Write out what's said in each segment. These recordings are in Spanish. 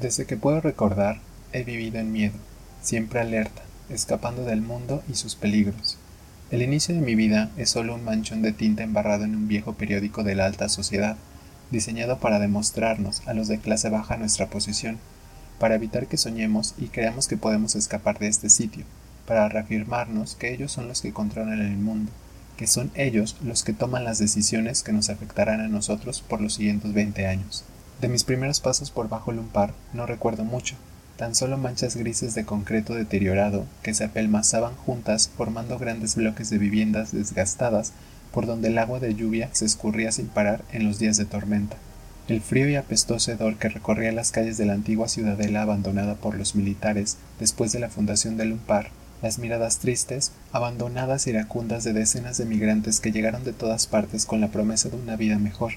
Desde que puedo recordar, he vivido en miedo, siempre alerta, escapando del mundo y sus peligros. El inicio de mi vida es solo un manchón de tinta embarrado en un viejo periódico de la alta sociedad, diseñado para demostrarnos a los de clase baja nuestra posición, para evitar que soñemos y creamos que podemos escapar de este sitio, para reafirmarnos que ellos son los que controlan el mundo, que son ellos los que toman las decisiones que nos afectarán a nosotros por los siguientes 20 años. De mis primeros pasos por bajo Lumpar no recuerdo mucho, tan solo manchas grises de concreto deteriorado que se apelmazaban juntas formando grandes bloques de viviendas desgastadas por donde el agua de lluvia se escurría sin parar en los días de tormenta. El frío y apestoso hedor que recorría las calles de la antigua ciudadela abandonada por los militares después de la fundación de Lumpar, las miradas tristes, abandonadas y iracundas de decenas de migrantes que llegaron de todas partes con la promesa de una vida mejor,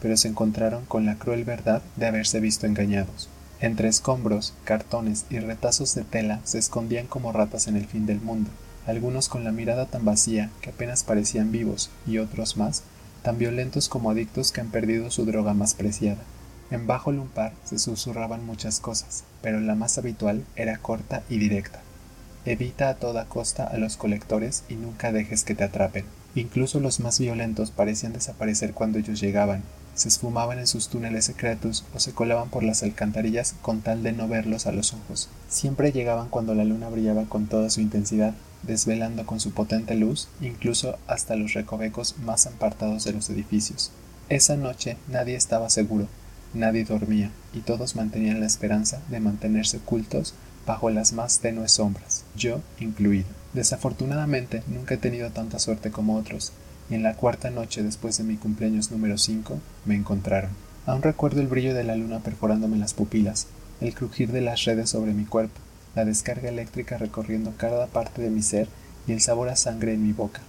pero se encontraron con la cruel verdad de haberse visto engañados. Entre escombros, cartones y retazos de tela se escondían como ratas en el fin del mundo, algunos con la mirada tan vacía que apenas parecían vivos y otros más, tan violentos como adictos que han perdido su droga más preciada. En bajo lumpar se susurraban muchas cosas, pero la más habitual era corta y directa. Evita a toda costa a los colectores y nunca dejes que te atrapen. Incluso los más violentos parecían desaparecer cuando ellos llegaban, se esfumaban en sus túneles secretos o se colaban por las alcantarillas con tal de no verlos a los ojos. Siempre llegaban cuando la luna brillaba con toda su intensidad, desvelando con su potente luz incluso hasta los recovecos más apartados de los edificios. Esa noche nadie estaba seguro, nadie dormía, y todos mantenían la esperanza de mantenerse ocultos bajo las más tenues sombras, yo incluido. Desafortunadamente nunca he tenido tanta suerte como otros, en la cuarta noche después de mi cumpleaños número 5 me encontraron. Aún recuerdo el brillo de la luna perforándome las pupilas, el crujir de las redes sobre mi cuerpo, la descarga eléctrica recorriendo cada parte de mi ser y el sabor a sangre en mi boca.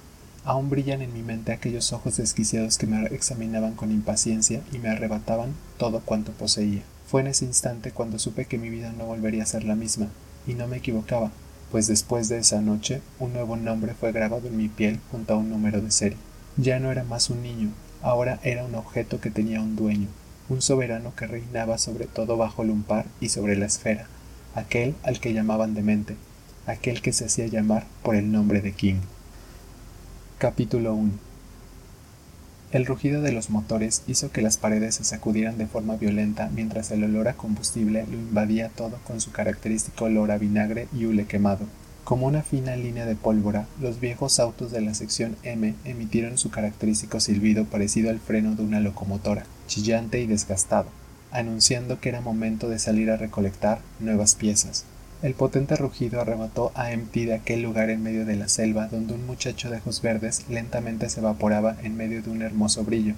Aún brillan en mi mente aquellos ojos desquiciados que me examinaban con impaciencia y me arrebataban todo cuanto poseía. Fue en ese instante cuando supe que mi vida no volvería a ser la misma, y no me equivocaba, pues después de esa noche un nuevo nombre fue grabado en mi piel junto a un número de serie. Ya no era más un niño, ahora era un objeto que tenía un dueño, un soberano que reinaba sobre todo bajo Lumpar y sobre la esfera, aquel al que llamaban demente, aquel que se hacía llamar por el nombre de King. Capítulo 1 el rugido de los motores hizo que las paredes se sacudieran de forma violenta mientras el olor a combustible lo invadía todo con su característico olor a vinagre y hule quemado. Como una fina línea de pólvora, los viejos autos de la sección M emitieron su característico silbido parecido al freno de una locomotora, chillante y desgastado, anunciando que era momento de salir a recolectar nuevas piezas. El potente rugido arrebató a Empty de aquel lugar en medio de la selva donde un muchacho de ojos verdes lentamente se evaporaba en medio de un hermoso brillo,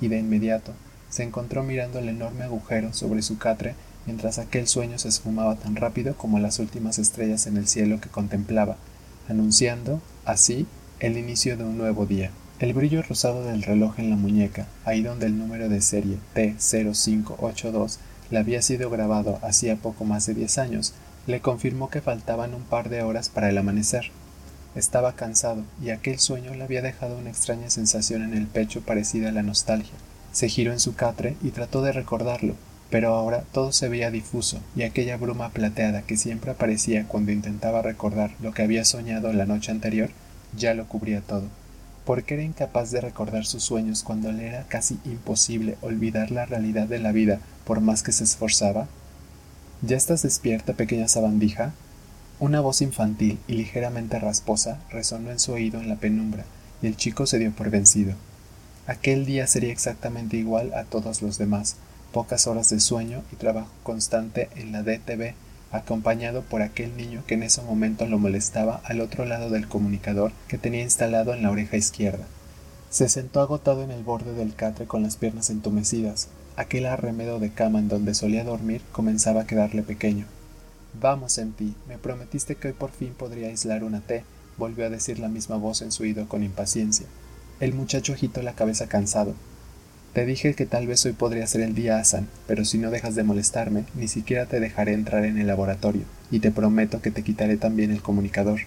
y de inmediato se encontró mirando el enorme agujero sobre su catre mientras aquel sueño se esfumaba tan rápido como las últimas estrellas en el cielo que contemplaba, anunciando, así, el inicio de un nuevo día. El brillo rosado del reloj en la muñeca, ahí donde el número de serie T0582 le había sido grabado hacía poco más de diez años, le confirmó que faltaban un par de horas para el amanecer. Estaba cansado y aquel sueño le había dejado una extraña sensación en el pecho parecida a la nostalgia. Se giró en su catre y trató de recordarlo, pero ahora todo se veía difuso y aquella bruma plateada que siempre aparecía cuando intentaba recordar lo que había soñado la noche anterior ya lo cubría todo. ¿Por qué era incapaz de recordar sus sueños cuando le era casi imposible olvidar la realidad de la vida por más que se esforzaba? ¿Ya estás despierta, pequeña sabandija? Una voz infantil y ligeramente rasposa resonó en su oído en la penumbra, y el chico se dio por vencido. Aquel día sería exactamente igual a todos los demás, pocas horas de sueño y trabajo constante en la DTV, acompañado por aquel niño que en ese momento lo molestaba al otro lado del comunicador que tenía instalado en la oreja izquierda. Se sentó agotado en el borde del catre con las piernas entumecidas, Aquel arremedo de cama en donde solía dormir comenzaba a quedarle pequeño. Vamos, Empi, me prometiste que hoy por fin podría aislar una T, volvió a decir la misma voz en su oído con impaciencia. El muchacho agitó la cabeza cansado. Te dije que tal vez hoy podría ser el día Asan, pero si no dejas de molestarme, ni siquiera te dejaré entrar en el laboratorio, y te prometo que te quitaré también el comunicador.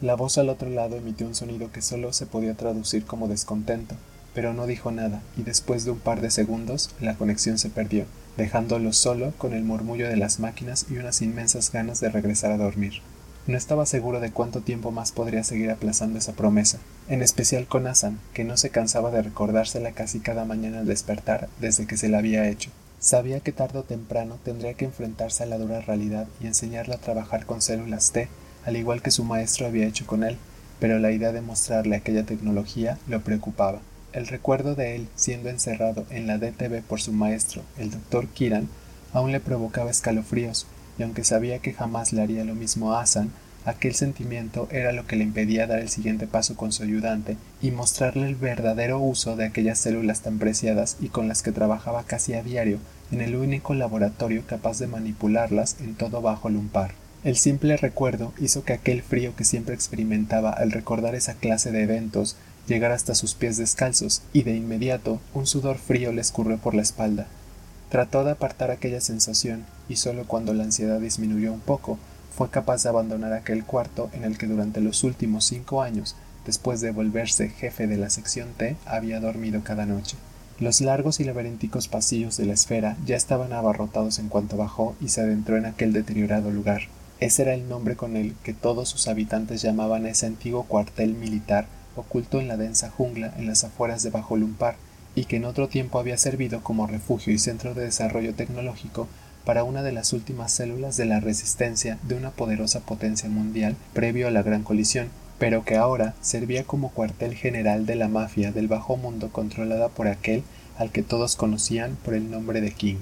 La voz al otro lado emitió un sonido que solo se podía traducir como descontento, pero no dijo nada, y después de un par de segundos la conexión se perdió, dejándolo solo con el murmullo de las máquinas y unas inmensas ganas de regresar a dormir. No estaba seguro de cuánto tiempo más podría seguir aplazando esa promesa, en especial con Asan, que no se cansaba de recordársela casi cada mañana al despertar desde que se la había hecho. Sabía que tarde o temprano tendría que enfrentarse a la dura realidad y enseñarle a trabajar con células T, al igual que su maestro había hecho con él, pero la idea de mostrarle aquella tecnología lo preocupaba. El recuerdo de él siendo encerrado en la DTV por su maestro, el doctor Kiran, aún le provocaba escalofríos, y aunque sabía que jamás le haría lo mismo a Asan, aquel sentimiento era lo que le impedía dar el siguiente paso con su ayudante y mostrarle el verdadero uso de aquellas células tan preciadas y con las que trabajaba casi a diario en el único laboratorio capaz de manipularlas en todo bajo lumpar. El simple recuerdo hizo que aquel frío que siempre experimentaba al recordar esa clase de eventos llegara hasta sus pies descalzos, y de inmediato un sudor frío le escurrió por la espalda. Trató de apartar aquella sensación, y solo cuando la ansiedad disminuyó un poco, fue capaz de abandonar aquel cuarto en el que durante los últimos cinco años, después de volverse jefe de la sección T, había dormido cada noche. Los largos y laberínticos pasillos de la esfera ya estaban abarrotados en cuanto bajó y se adentró en aquel deteriorado lugar. Ese era el nombre con el que todos sus habitantes llamaban ese antiguo cuartel militar oculto en la densa jungla en las afueras de Bajo Lumpar y que en otro tiempo había servido como refugio y centro de desarrollo tecnológico para una de las últimas células de la resistencia de una poderosa potencia mundial previo a la gran colisión, pero que ahora servía como cuartel general de la mafia del bajo mundo controlada por aquel al que todos conocían por el nombre de King.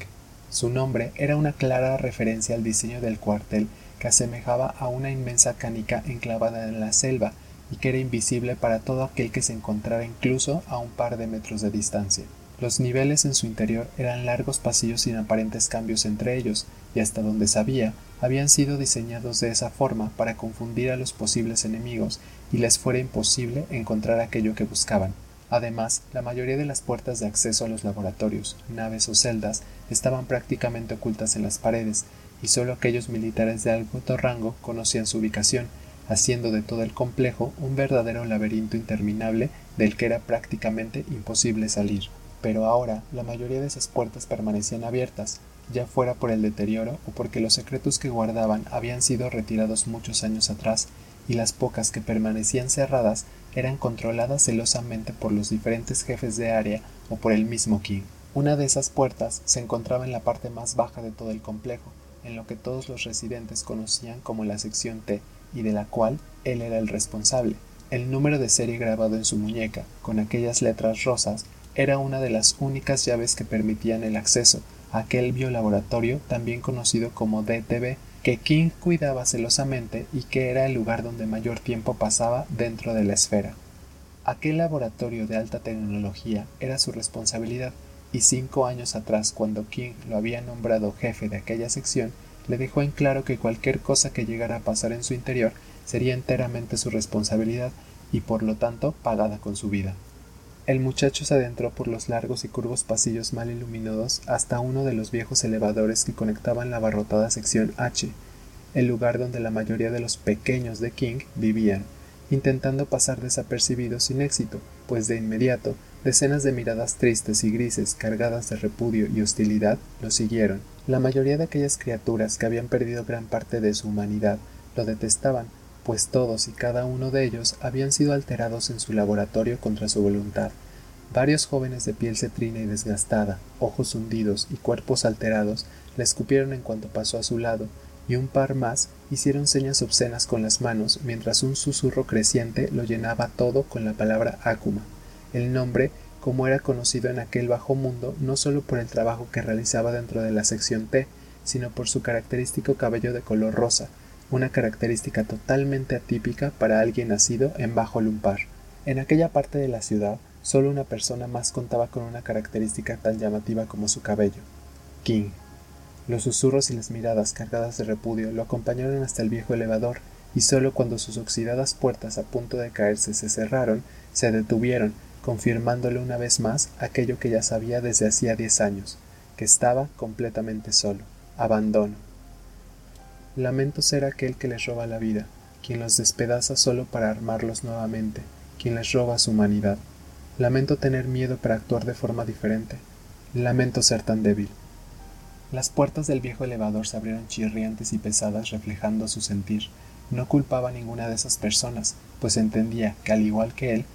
Su nombre era una clara referencia al diseño del cuartel que asemejaba a una inmensa canica enclavada en la selva y que era invisible para todo aquel que se encontrara incluso a un par de metros de distancia. Los niveles en su interior eran largos pasillos sin aparentes cambios entre ellos, y hasta donde sabía, habían sido diseñados de esa forma para confundir a los posibles enemigos y les fuera imposible encontrar aquello que buscaban. Además, la mayoría de las puertas de acceso a los laboratorios, naves o celdas estaban prácticamente ocultas en las paredes, y solo aquellos militares de alto rango conocían su ubicación, haciendo de todo el complejo un verdadero laberinto interminable del que era prácticamente imposible salir. Pero ahora la mayoría de esas puertas permanecían abiertas, ya fuera por el deterioro o porque los secretos que guardaban habían sido retirados muchos años atrás, y las pocas que permanecían cerradas eran controladas celosamente por los diferentes jefes de área o por el mismo King. Una de esas puertas se encontraba en la parte más baja de todo el complejo, en lo que todos los residentes conocían como la sección T, y de la cual él era el responsable. El número de serie grabado en su muñeca, con aquellas letras rosas, era una de las únicas llaves que permitían el acceso a aquel biolaboratorio también conocido como DTV, que King cuidaba celosamente y que era el lugar donde mayor tiempo pasaba dentro de la esfera. Aquel laboratorio de alta tecnología era su responsabilidad, y cinco años atrás, cuando King lo había nombrado jefe de aquella sección, le dejó en claro que cualquier cosa que llegara a pasar en su interior sería enteramente su responsabilidad y por lo tanto pagada con su vida. El muchacho se adentró por los largos y curvos pasillos mal iluminados hasta uno de los viejos elevadores que conectaban la abarrotada sección H, el lugar donde la mayoría de los pequeños de King vivían, intentando pasar desapercibidos sin éxito, pues de inmediato decenas de miradas tristes y grises cargadas de repudio y hostilidad lo siguieron. La mayoría de aquellas criaturas que habían perdido gran parte de su humanidad lo detestaban, pues todos y cada uno de ellos habían sido alterados en su laboratorio contra su voluntad. Varios jóvenes de piel cetrina y desgastada, ojos hundidos y cuerpos alterados le escupieron en cuanto pasó a su lado, y un par más hicieron señas obscenas con las manos mientras un susurro creciente lo llenaba todo con la palabra Akuma, el nombre como era conocido en aquel bajo mundo no solo por el trabajo que realizaba dentro de la sección T, sino por su característico cabello de color rosa, una característica totalmente atípica para alguien nacido en bajo lumpar. En aquella parte de la ciudad, solo una persona más contaba con una característica tan llamativa como su cabello. King. Los susurros y las miradas cargadas de repudio lo acompañaron hasta el viejo elevador, y solo cuando sus oxidadas puertas a punto de caerse se cerraron, se detuvieron confirmándole una vez más aquello que ya sabía desde hacía diez años, que estaba completamente solo, abandono. Lamento ser aquel que les roba la vida, quien los despedaza solo para armarlos nuevamente, quien les roba su humanidad. Lamento tener miedo para actuar de forma diferente. Lamento ser tan débil. Las puertas del viejo elevador se abrieron chirriantes y pesadas reflejando su sentir. No culpaba a ninguna de esas personas, pues entendía que, al igual que él,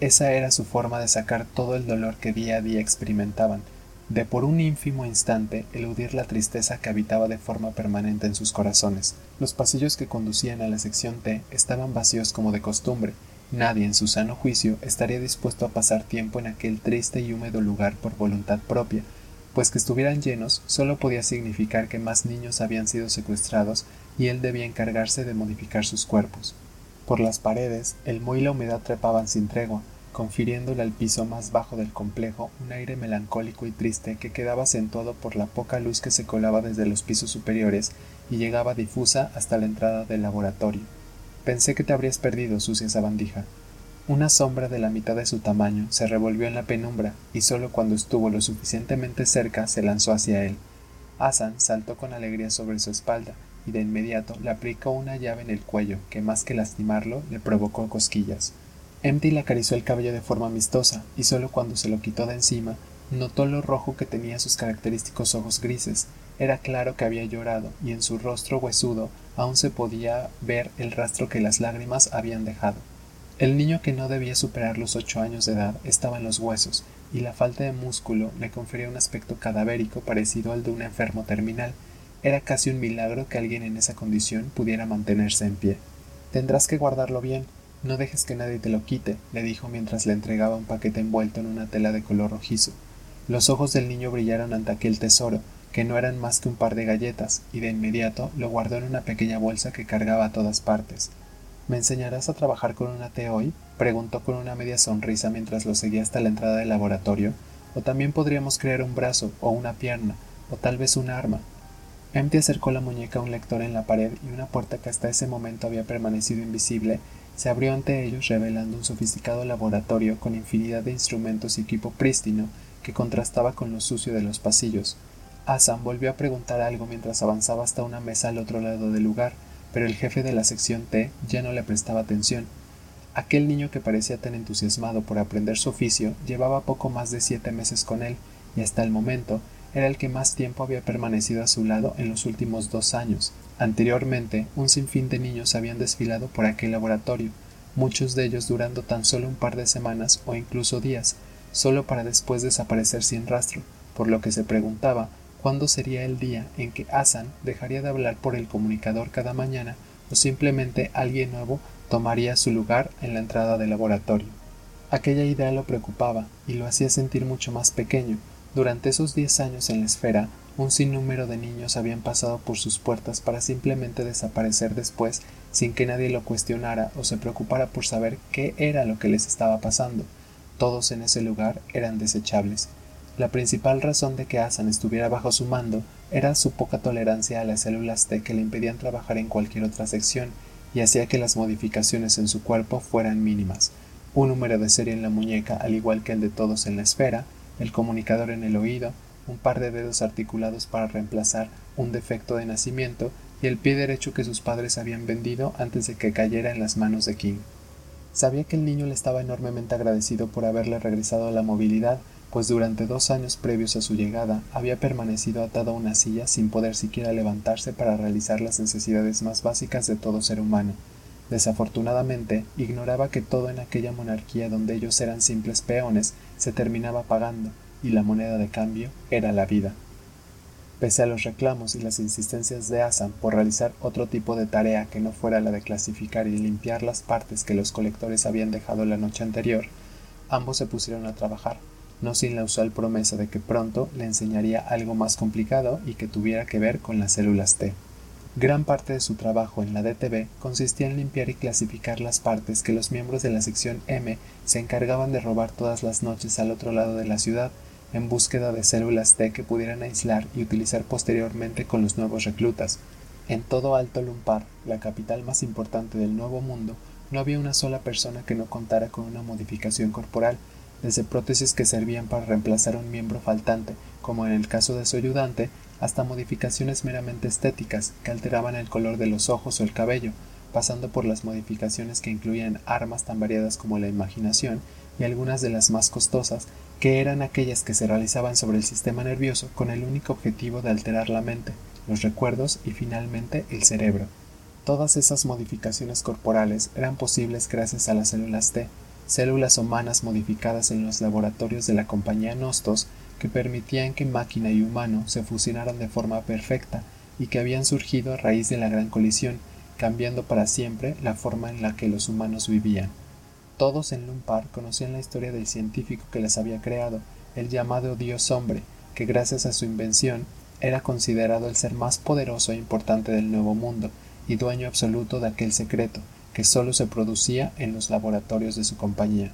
esa era su forma de sacar todo el dolor que día a día experimentaban, de por un ínfimo instante eludir la tristeza que habitaba de forma permanente en sus corazones. Los pasillos que conducían a la sección T estaban vacíos como de costumbre. Nadie en su sano juicio estaría dispuesto a pasar tiempo en aquel triste y húmedo lugar por voluntad propia, pues que estuvieran llenos solo podía significar que más niños habían sido secuestrados y él debía encargarse de modificar sus cuerpos. Por las paredes, el moho y la humedad trepaban sin tregua, confiriéndole al piso más bajo del complejo un aire melancólico y triste que quedaba acentuado por la poca luz que se colaba desde los pisos superiores y llegaba difusa hasta la entrada del laboratorio. Pensé que te habrías perdido, sucia sabandija, una sombra de la mitad de su tamaño se revolvió en la penumbra y solo cuando estuvo lo suficientemente cerca se lanzó hacia él. Hassan saltó con alegría sobre su espalda y de inmediato le aplicó una llave en el cuello que más que lastimarlo le provocó cosquillas. Empty le acarició el cabello de forma amistosa y solo cuando se lo quitó de encima notó lo rojo que tenía sus característicos ojos grises. Era claro que había llorado y en su rostro huesudo aún se podía ver el rastro que las lágrimas habían dejado. El niño que no debía superar los ocho años de edad estaba en los huesos, y la falta de músculo le confería un aspecto cadavérico parecido al de un enfermo terminal. Era casi un milagro que alguien en esa condición pudiera mantenerse en pie. Tendrás que guardarlo bien, no dejes que nadie te lo quite, le dijo mientras le entregaba un paquete envuelto en una tela de color rojizo. Los ojos del niño brillaron ante aquel tesoro, que no eran más que un par de galletas, y de inmediato lo guardó en una pequeña bolsa que cargaba a todas partes. ¿Me enseñarás a trabajar con una T hoy? preguntó con una media sonrisa mientras lo seguía hasta la entrada del laboratorio. O también podríamos crear un brazo, o una pierna, o tal vez un arma. Empty acercó la muñeca a un lector en la pared y una puerta que hasta ese momento había permanecido invisible se abrió ante ellos revelando un sofisticado laboratorio con infinidad de instrumentos y equipo prístino que contrastaba con lo sucio de los pasillos. Asan volvió a preguntar algo mientras avanzaba hasta una mesa al otro lado del lugar, pero el jefe de la sección T ya no le prestaba atención. Aquel niño que parecía tan entusiasmado por aprender su oficio llevaba poco más de siete meses con él, y hasta el momento era el que más tiempo había permanecido a su lado en los últimos dos años. Anteriormente, un sinfín de niños habían desfilado por aquel laboratorio, muchos de ellos durando tan solo un par de semanas o incluso días, solo para después desaparecer sin rastro, por lo que se preguntaba cuándo sería el día en que Hassan dejaría de hablar por el comunicador cada mañana o simplemente alguien nuevo tomaría su lugar en la entrada del laboratorio. Aquella idea lo preocupaba y lo hacía sentir mucho más pequeño. Durante esos diez años en la esfera, un sinnúmero de niños habían pasado por sus puertas para simplemente desaparecer después sin que nadie lo cuestionara o se preocupara por saber qué era lo que les estaba pasando. Todos en ese lugar eran desechables, la principal razón de que Asan estuviera bajo su mando era su poca tolerancia a las células T que le impedían trabajar en cualquier otra sección y hacía que las modificaciones en su cuerpo fueran mínimas. Un número de serie en la muñeca, al igual que el de todos en la esfera, el comunicador en el oído, un par de dedos articulados para reemplazar un defecto de nacimiento y el pie derecho que sus padres habían vendido antes de que cayera en las manos de King. Sabía que el niño le estaba enormemente agradecido por haberle regresado a la movilidad pues durante dos años previos a su llegada había permanecido atado a una silla sin poder siquiera levantarse para realizar las necesidades más básicas de todo ser humano. Desafortunadamente, ignoraba que todo en aquella monarquía donde ellos eran simples peones se terminaba pagando, y la moneda de cambio era la vida. Pese a los reclamos y las insistencias de Asan por realizar otro tipo de tarea que no fuera la de clasificar y limpiar las partes que los colectores habían dejado la noche anterior, ambos se pusieron a trabajar, no sin la usual promesa de que pronto le enseñaría algo más complicado y que tuviera que ver con las células T. Gran parte de su trabajo en la DTV consistía en limpiar y clasificar las partes que los miembros de la sección M se encargaban de robar todas las noches al otro lado de la ciudad en búsqueda de células T que pudieran aislar y utilizar posteriormente con los nuevos reclutas. En todo Alto Lumpar, la capital más importante del Nuevo Mundo, no había una sola persona que no contara con una modificación corporal, desde prótesis que servían para reemplazar un miembro faltante, como en el caso de su ayudante, hasta modificaciones meramente estéticas que alteraban el color de los ojos o el cabello, pasando por las modificaciones que incluían armas tan variadas como la imaginación y algunas de las más costosas que eran aquellas que se realizaban sobre el sistema nervioso con el único objetivo de alterar la mente, los recuerdos y finalmente el cerebro. Todas esas modificaciones corporales eran posibles gracias a las células T, células humanas modificadas en los laboratorios de la compañía Nostos que permitían que máquina y humano se fusionaran de forma perfecta y que habían surgido a raíz de la gran colisión, cambiando para siempre la forma en la que los humanos vivían. Todos en Lumpar conocían la historia del científico que las había creado, el llamado Dios hombre, que gracias a su invención era considerado el ser más poderoso e importante del Nuevo Mundo y dueño absoluto de aquel secreto que sólo se producía en los laboratorios de su compañía.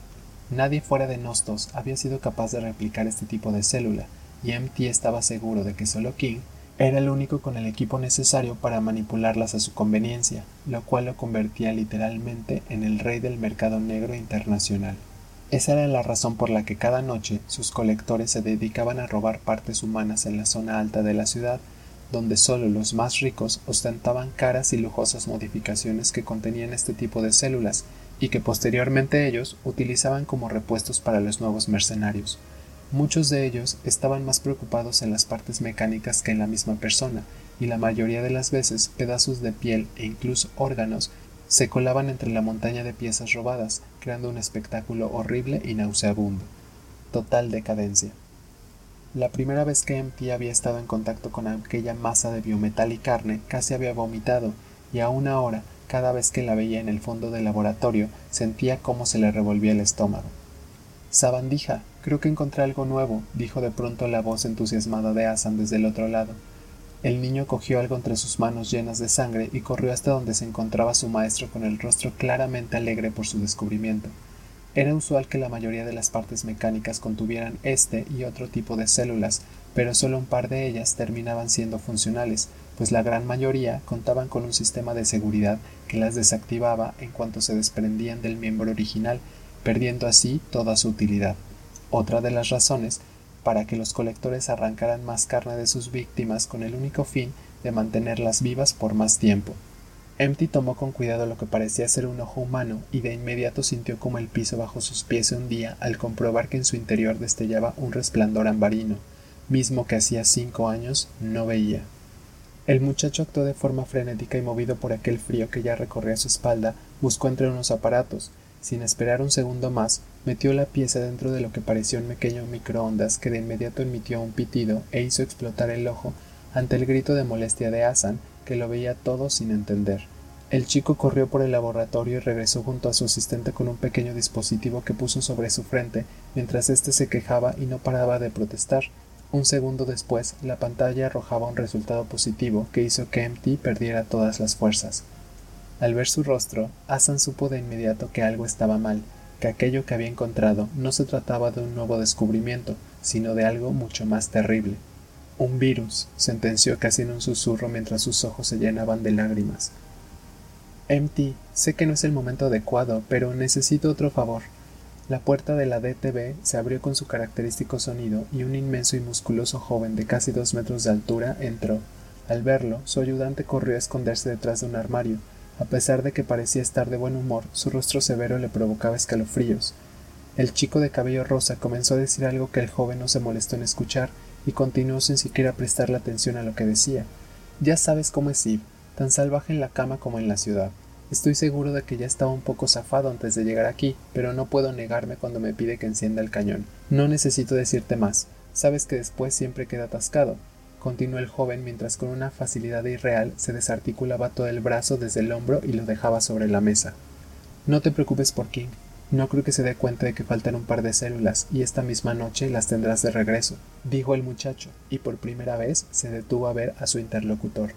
Nadie fuera de Nostos había sido capaz de replicar este tipo de célula, y MT estaba seguro de que solo King era el único con el equipo necesario para manipularlas a su conveniencia, lo cual lo convertía literalmente en el rey del mercado negro internacional. Esa era la razón por la que cada noche sus colectores se dedicaban a robar partes humanas en la zona alta de la ciudad, donde solo los más ricos ostentaban caras y lujosas modificaciones que contenían este tipo de células y que posteriormente ellos utilizaban como repuestos para los nuevos mercenarios. Muchos de ellos estaban más preocupados en las partes mecánicas que en la misma persona, y la mayoría de las veces pedazos de piel e incluso órganos se colaban entre la montaña de piezas robadas, creando un espectáculo horrible y nauseabundo. Total decadencia. La primera vez que MT había estado en contacto con aquella masa de biometal y carne, casi había vomitado, y aún ahora cada vez que la veía en el fondo del laboratorio, sentía cómo se le revolvía el estómago. Sabandija, creo que encontré algo nuevo, dijo de pronto la voz entusiasmada de Asan desde el otro lado. El niño cogió algo entre sus manos llenas de sangre y corrió hasta donde se encontraba su maestro con el rostro claramente alegre por su descubrimiento. Era usual que la mayoría de las partes mecánicas contuvieran este y otro tipo de células, pero solo un par de ellas terminaban siendo funcionales, pues la gran mayoría contaban con un sistema de seguridad que las desactivaba en cuanto se desprendían del miembro original, perdiendo así toda su utilidad. Otra de las razones para que los colectores arrancaran más carne de sus víctimas con el único fin de mantenerlas vivas por más tiempo. Empty tomó con cuidado lo que parecía ser un ojo humano y de inmediato sintió como el piso bajo sus pies se hundía al comprobar que en su interior destellaba un resplandor ambarino, mismo que hacía cinco años no veía. El muchacho actuó de forma frenética y movido por aquel frío que ya recorría su espalda, buscó entre unos aparatos. Sin esperar un segundo más, metió la pieza dentro de lo que pareció un pequeño microondas que de inmediato emitió un pitido e hizo explotar el ojo ante el grito de molestia de Asan, que lo veía todo sin entender. El chico corrió por el laboratorio y regresó junto a su asistente con un pequeño dispositivo que puso sobre su frente, mientras éste se quejaba y no paraba de protestar. Un segundo después, la pantalla arrojaba un resultado positivo que hizo que MT perdiera todas las fuerzas. Al ver su rostro, Asan supo de inmediato que algo estaba mal, que aquello que había encontrado no se trataba de un nuevo descubrimiento, sino de algo mucho más terrible. Un virus, sentenció casi en un susurro mientras sus ojos se llenaban de lágrimas. MT, sé que no es el momento adecuado, pero necesito otro favor. La puerta de la DTV se abrió con su característico sonido y un inmenso y musculoso joven de casi dos metros de altura entró. Al verlo, su ayudante corrió a esconderse detrás de un armario. A pesar de que parecía estar de buen humor, su rostro severo le provocaba escalofríos. El chico de cabello rosa comenzó a decir algo que el joven no se molestó en escuchar y continuó sin siquiera prestarle atención a lo que decía. Ya sabes cómo es Eve, tan salvaje en la cama como en la ciudad. Estoy seguro de que ya estaba un poco zafado antes de llegar aquí, pero no puedo negarme cuando me pide que encienda el cañón. No necesito decirte más. Sabes que después siempre queda atascado. Continuó el joven mientras con una facilidad irreal se desarticulaba todo el brazo desde el hombro y lo dejaba sobre la mesa. No te preocupes por King. No creo que se dé cuenta de que faltan un par de células y esta misma noche las tendrás de regreso, dijo el muchacho, y por primera vez se detuvo a ver a su interlocutor.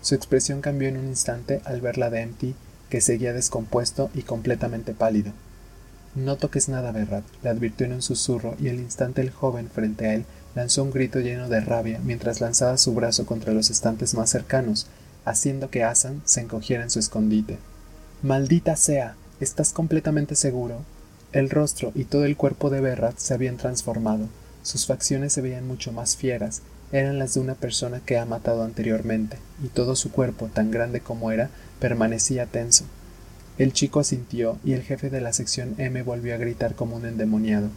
Su expresión cambió en un instante al ver la de Empty, que seguía descompuesto y completamente pálido. No toques nada, Berrat, le advirtió en un susurro, y al instante el joven frente a él lanzó un grito lleno de rabia mientras lanzaba su brazo contra los estantes más cercanos, haciendo que Asan se encogiera en su escondite. Maldita sea. ¿Estás completamente seguro? El rostro y todo el cuerpo de Berrat se habían transformado. Sus facciones se veían mucho más fieras, eran las de una persona que ha matado anteriormente, y todo su cuerpo, tan grande como era, permanecía tenso. El chico asintió y el jefe de la sección M volvió a gritar como un endemoniado.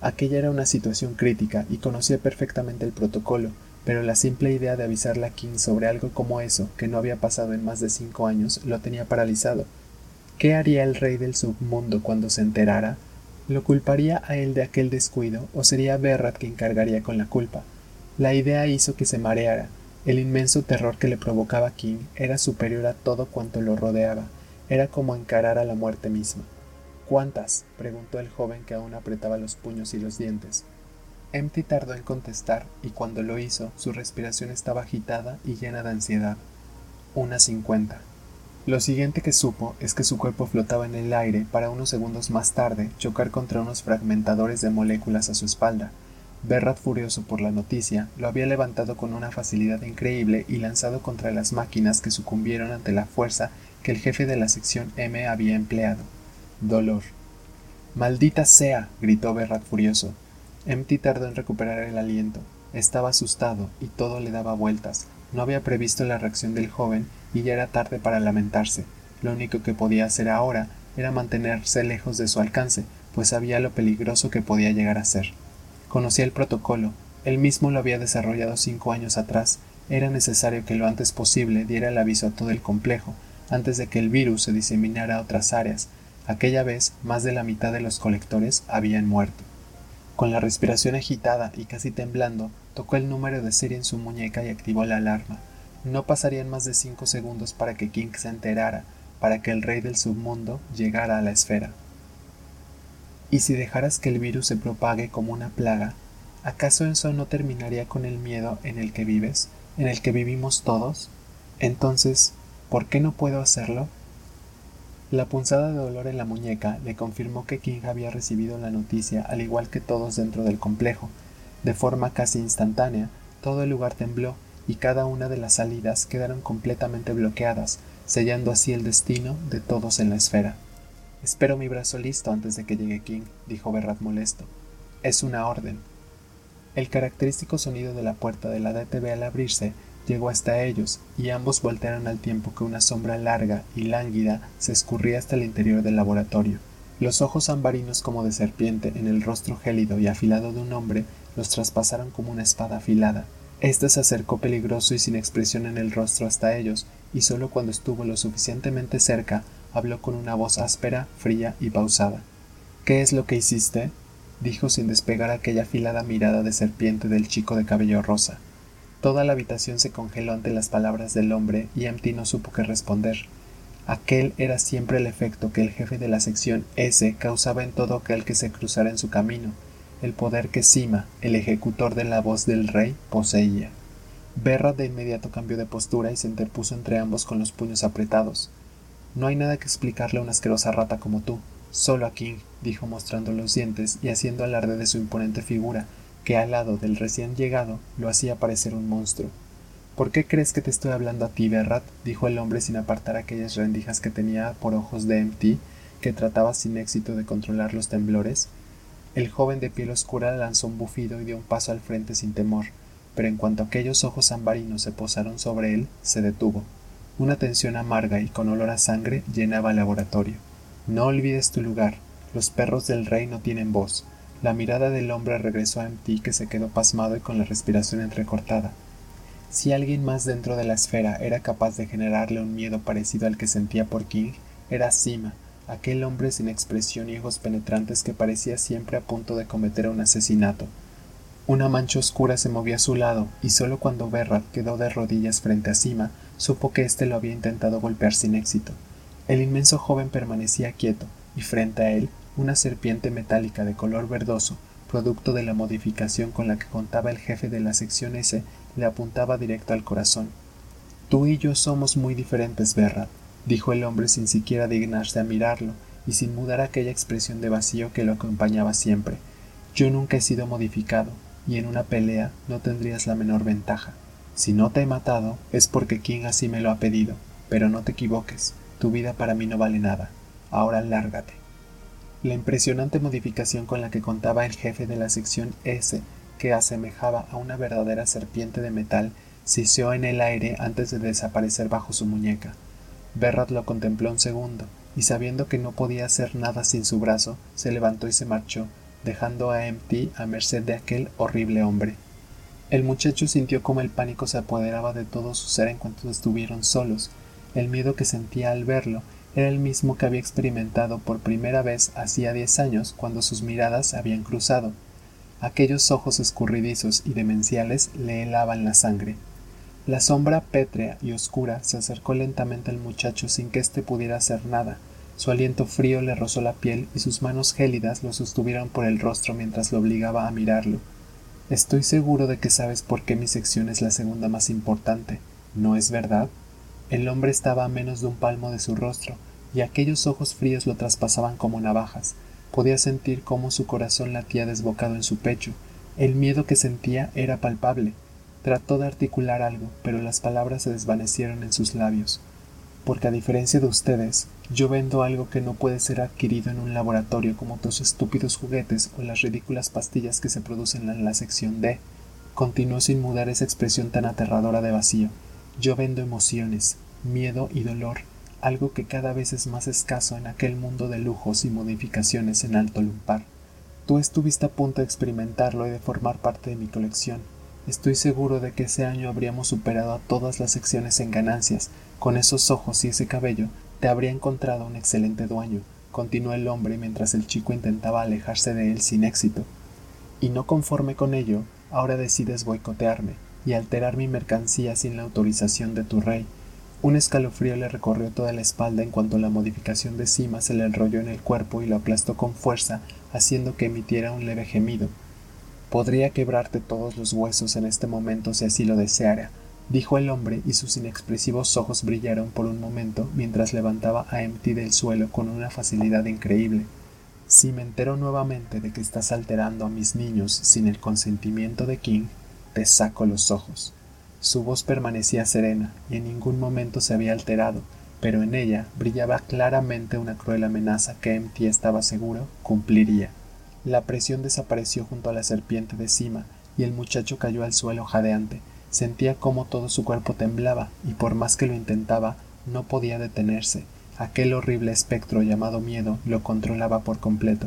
Aquella era una situación crítica y conocía perfectamente el protocolo, pero la simple idea de avisarle a King sobre algo como eso, que no había pasado en más de cinco años, lo tenía paralizado. ¿Qué haría el rey del submundo cuando se enterara? ¿Lo culparía a él de aquel descuido o sería Berrat quien cargaría con la culpa? La idea hizo que se mareara. El inmenso terror que le provocaba King era superior a todo cuanto lo rodeaba. Era como encarar a la muerte misma. ¿Cuántas? preguntó el joven que aún apretaba los puños y los dientes. Empty tardó en contestar, y cuando lo hizo, su respiración estaba agitada y llena de ansiedad. Una cincuenta. Lo siguiente que supo es que su cuerpo flotaba en el aire para unos segundos más tarde chocar contra unos fragmentadores de moléculas a su espalda. Berrat, furioso por la noticia, lo había levantado con una facilidad increíble y lanzado contra las máquinas que sucumbieron ante la fuerza que el jefe de la sección M había empleado. Dolor. Maldita sea. gritó Berrat furioso. Empty tardó en recuperar el aliento. Estaba asustado y todo le daba vueltas. No había previsto la reacción del joven y ya era tarde para lamentarse. Lo único que podía hacer ahora era mantenerse lejos de su alcance, pues sabía lo peligroso que podía llegar a ser. Conocía el protocolo, él mismo lo había desarrollado cinco años atrás. Era necesario que lo antes posible diera el aviso a todo el complejo, antes de que el virus se diseminara a otras áreas, Aquella vez más de la mitad de los colectores habían muerto. Con la respiración agitada y casi temblando, tocó el número de serie en su muñeca y activó la alarma. No pasarían más de cinco segundos para que King se enterara, para que el rey del submundo llegara a la esfera. ¿Y si dejaras que el virus se propague como una plaga, acaso eso no terminaría con el miedo en el que vives, en el que vivimos todos? Entonces, ¿por qué no puedo hacerlo? La punzada de dolor en la muñeca le confirmó que King había recibido la noticia al igual que todos dentro del complejo. De forma casi instantánea, todo el lugar tembló y cada una de las salidas quedaron completamente bloqueadas, sellando así el destino de todos en la esfera. Espero mi brazo listo antes de que llegue King, dijo Berrat molesto. Es una orden. El característico sonido de la puerta de la DTV al abrirse llegó hasta ellos, y ambos voltearon al tiempo que una sombra larga y lánguida se escurría hasta el interior del laboratorio. Los ojos ambarinos como de serpiente en el rostro gélido y afilado de un hombre los traspasaron como una espada afilada. Este se acercó peligroso y sin expresión en el rostro hasta ellos, y solo cuando estuvo lo suficientemente cerca habló con una voz áspera, fría y pausada. ¿Qué es lo que hiciste? dijo sin despegar aquella afilada mirada de serpiente del chico de cabello rosa. Toda la habitación se congeló ante las palabras del hombre y Empty no supo qué responder. Aquel era siempre el efecto que el jefe de la sección S causaba en todo aquel que se cruzara en su camino, el poder que Sima, el ejecutor de la voz del rey, poseía. Berra de inmediato cambió de postura y se interpuso entre ambos con los puños apretados. No hay nada que explicarle a una asquerosa rata como tú, solo a King, dijo mostrando los dientes y haciendo alarde de su imponente figura, que al lado del recién llegado lo hacía parecer un monstruo. ¿Por qué crees que te estoy hablando a ti, Berrat? dijo el hombre sin apartar aquellas rendijas que tenía por ojos de MT, que trataba sin éxito de controlar los temblores. El joven de piel oscura lanzó un bufido y dio un paso al frente sin temor, pero en cuanto aquellos ojos ambarinos se posaron sobre él, se detuvo. Una tensión amarga y con olor a sangre llenaba el laboratorio. No olvides tu lugar. Los perros del rey no tienen voz. La mirada del hombre regresó a MT que se quedó pasmado y con la respiración entrecortada. Si alguien más dentro de la esfera era capaz de generarle un miedo parecido al que sentía por King, era Sima, aquel hombre sin expresión y ojos penetrantes que parecía siempre a punto de cometer un asesinato. Una mancha oscura se movía a su lado, y solo cuando Berrat quedó de rodillas frente a Sima, supo que éste lo había intentado golpear sin éxito. El inmenso joven permanecía quieto, y frente a él una serpiente metálica de color verdoso, producto de la modificación con la que contaba el jefe de la sección S, le apuntaba directo al corazón. Tú y yo somos muy diferentes, Berrat, dijo el hombre sin siquiera dignarse a mirarlo y sin mudar aquella expresión de vacío que lo acompañaba siempre. Yo nunca he sido modificado, y en una pelea no tendrías la menor ventaja. Si no te he matado es porque King así me lo ha pedido, pero no te equivoques, tu vida para mí no vale nada. Ahora lárgate. La impresionante modificación con la que contaba el jefe de la sección S, que asemejaba a una verdadera serpiente de metal, siseó en el aire antes de desaparecer bajo su muñeca. Berrat lo contempló un segundo, y sabiendo que no podía hacer nada sin su brazo, se levantó y se marchó, dejando a Empty a merced de aquel horrible hombre. El muchacho sintió como el pánico se apoderaba de todo su ser en cuanto estuvieron solos. El miedo que sentía al verlo era el mismo que había experimentado por primera vez hacía diez años cuando sus miradas habían cruzado. Aquellos ojos escurridizos y demenciales le helaban la sangre. La sombra pétrea y oscura se acercó lentamente al muchacho sin que éste pudiera hacer nada. Su aliento frío le rozó la piel y sus manos gélidas lo sostuvieron por el rostro mientras lo obligaba a mirarlo. Estoy seguro de que sabes por qué mi sección es la segunda más importante, ¿no es verdad? El hombre estaba a menos de un palmo de su rostro, y aquellos ojos fríos lo traspasaban como navajas. Podía sentir cómo su corazón latía desbocado en su pecho. El miedo que sentía era palpable. Trató de articular algo, pero las palabras se desvanecieron en sus labios. Porque a diferencia de ustedes, yo vendo algo que no puede ser adquirido en un laboratorio como tus estúpidos juguetes o las ridículas pastillas que se producen en la sección D. Continuó sin mudar esa expresión tan aterradora de vacío. Yo vendo emociones, miedo y dolor, algo que cada vez es más escaso en aquel mundo de lujos y modificaciones en alto lumpar. Tú estuviste a punto de experimentarlo y de formar parte de mi colección. Estoy seguro de que ese año habríamos superado a todas las secciones en ganancias. Con esos ojos y ese cabello te habría encontrado un excelente dueño, continuó el hombre mientras el chico intentaba alejarse de él sin éxito. Y no conforme con ello, ahora decides boicotearme y alterar mi mercancía sin la autorización de tu rey. Un escalofrío le recorrió toda la espalda en cuanto la modificación de cima se le enrolló en el cuerpo y lo aplastó con fuerza, haciendo que emitiera un leve gemido. Podría quebrarte todos los huesos en este momento si así lo deseara, dijo el hombre y sus inexpresivos ojos brillaron por un momento mientras levantaba a Empty del suelo con una facilidad increíble. Si me entero nuevamente de que estás alterando a mis niños sin el consentimiento de King, los ojos. Su voz permanecía serena y en ningún momento se había alterado, pero en ella brillaba claramente una cruel amenaza que Empty estaba seguro cumpliría. La presión desapareció junto a la serpiente de cima y el muchacho cayó al suelo jadeante, Sentía cómo todo su cuerpo temblaba, y por más que lo intentaba, no podía detenerse. Aquel horrible espectro llamado miedo lo controlaba por completo.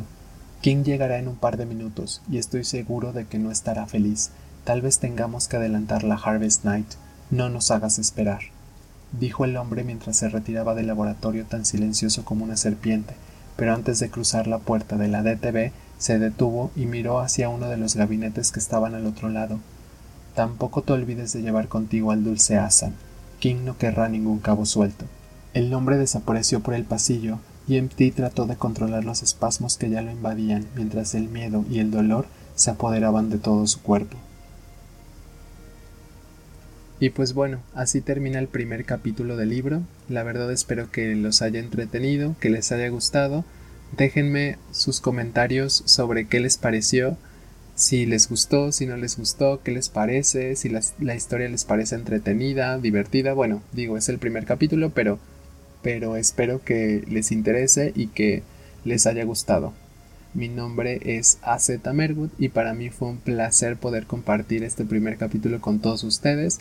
King llegará en un par de minutos, y estoy seguro de que no estará feliz. Tal vez tengamos que adelantar la Harvest Night. No nos hagas esperar. dijo el hombre mientras se retiraba del laboratorio tan silencioso como una serpiente, pero antes de cruzar la puerta de la DTV se detuvo y miró hacia uno de los gabinetes que estaban al otro lado. Tampoco te olvides de llevar contigo al dulce Asan. King no querrá ningún cabo suelto. El hombre desapareció por el pasillo y Empty trató de controlar los espasmos que ya lo invadían mientras el miedo y el dolor se apoderaban de todo su cuerpo. Y pues bueno, así termina el primer capítulo del libro. La verdad espero que los haya entretenido, que les haya gustado. Déjenme sus comentarios sobre qué les pareció si les gustó, si no les gustó, qué les parece, si la, historia les parece entretenida, divertida. Bueno, digo, es el primer capítulo, pero, pero espero que les interese y que les haya gustado. Mi nombre es AZ Mergut y para mí fue un placer poder compartir este primer capítulo con todos ustedes.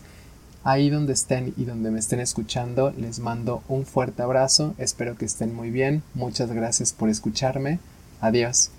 Ahí donde estén y donde me estén escuchando, les mando un fuerte abrazo, espero que estén muy bien, muchas gracias por escucharme, adiós.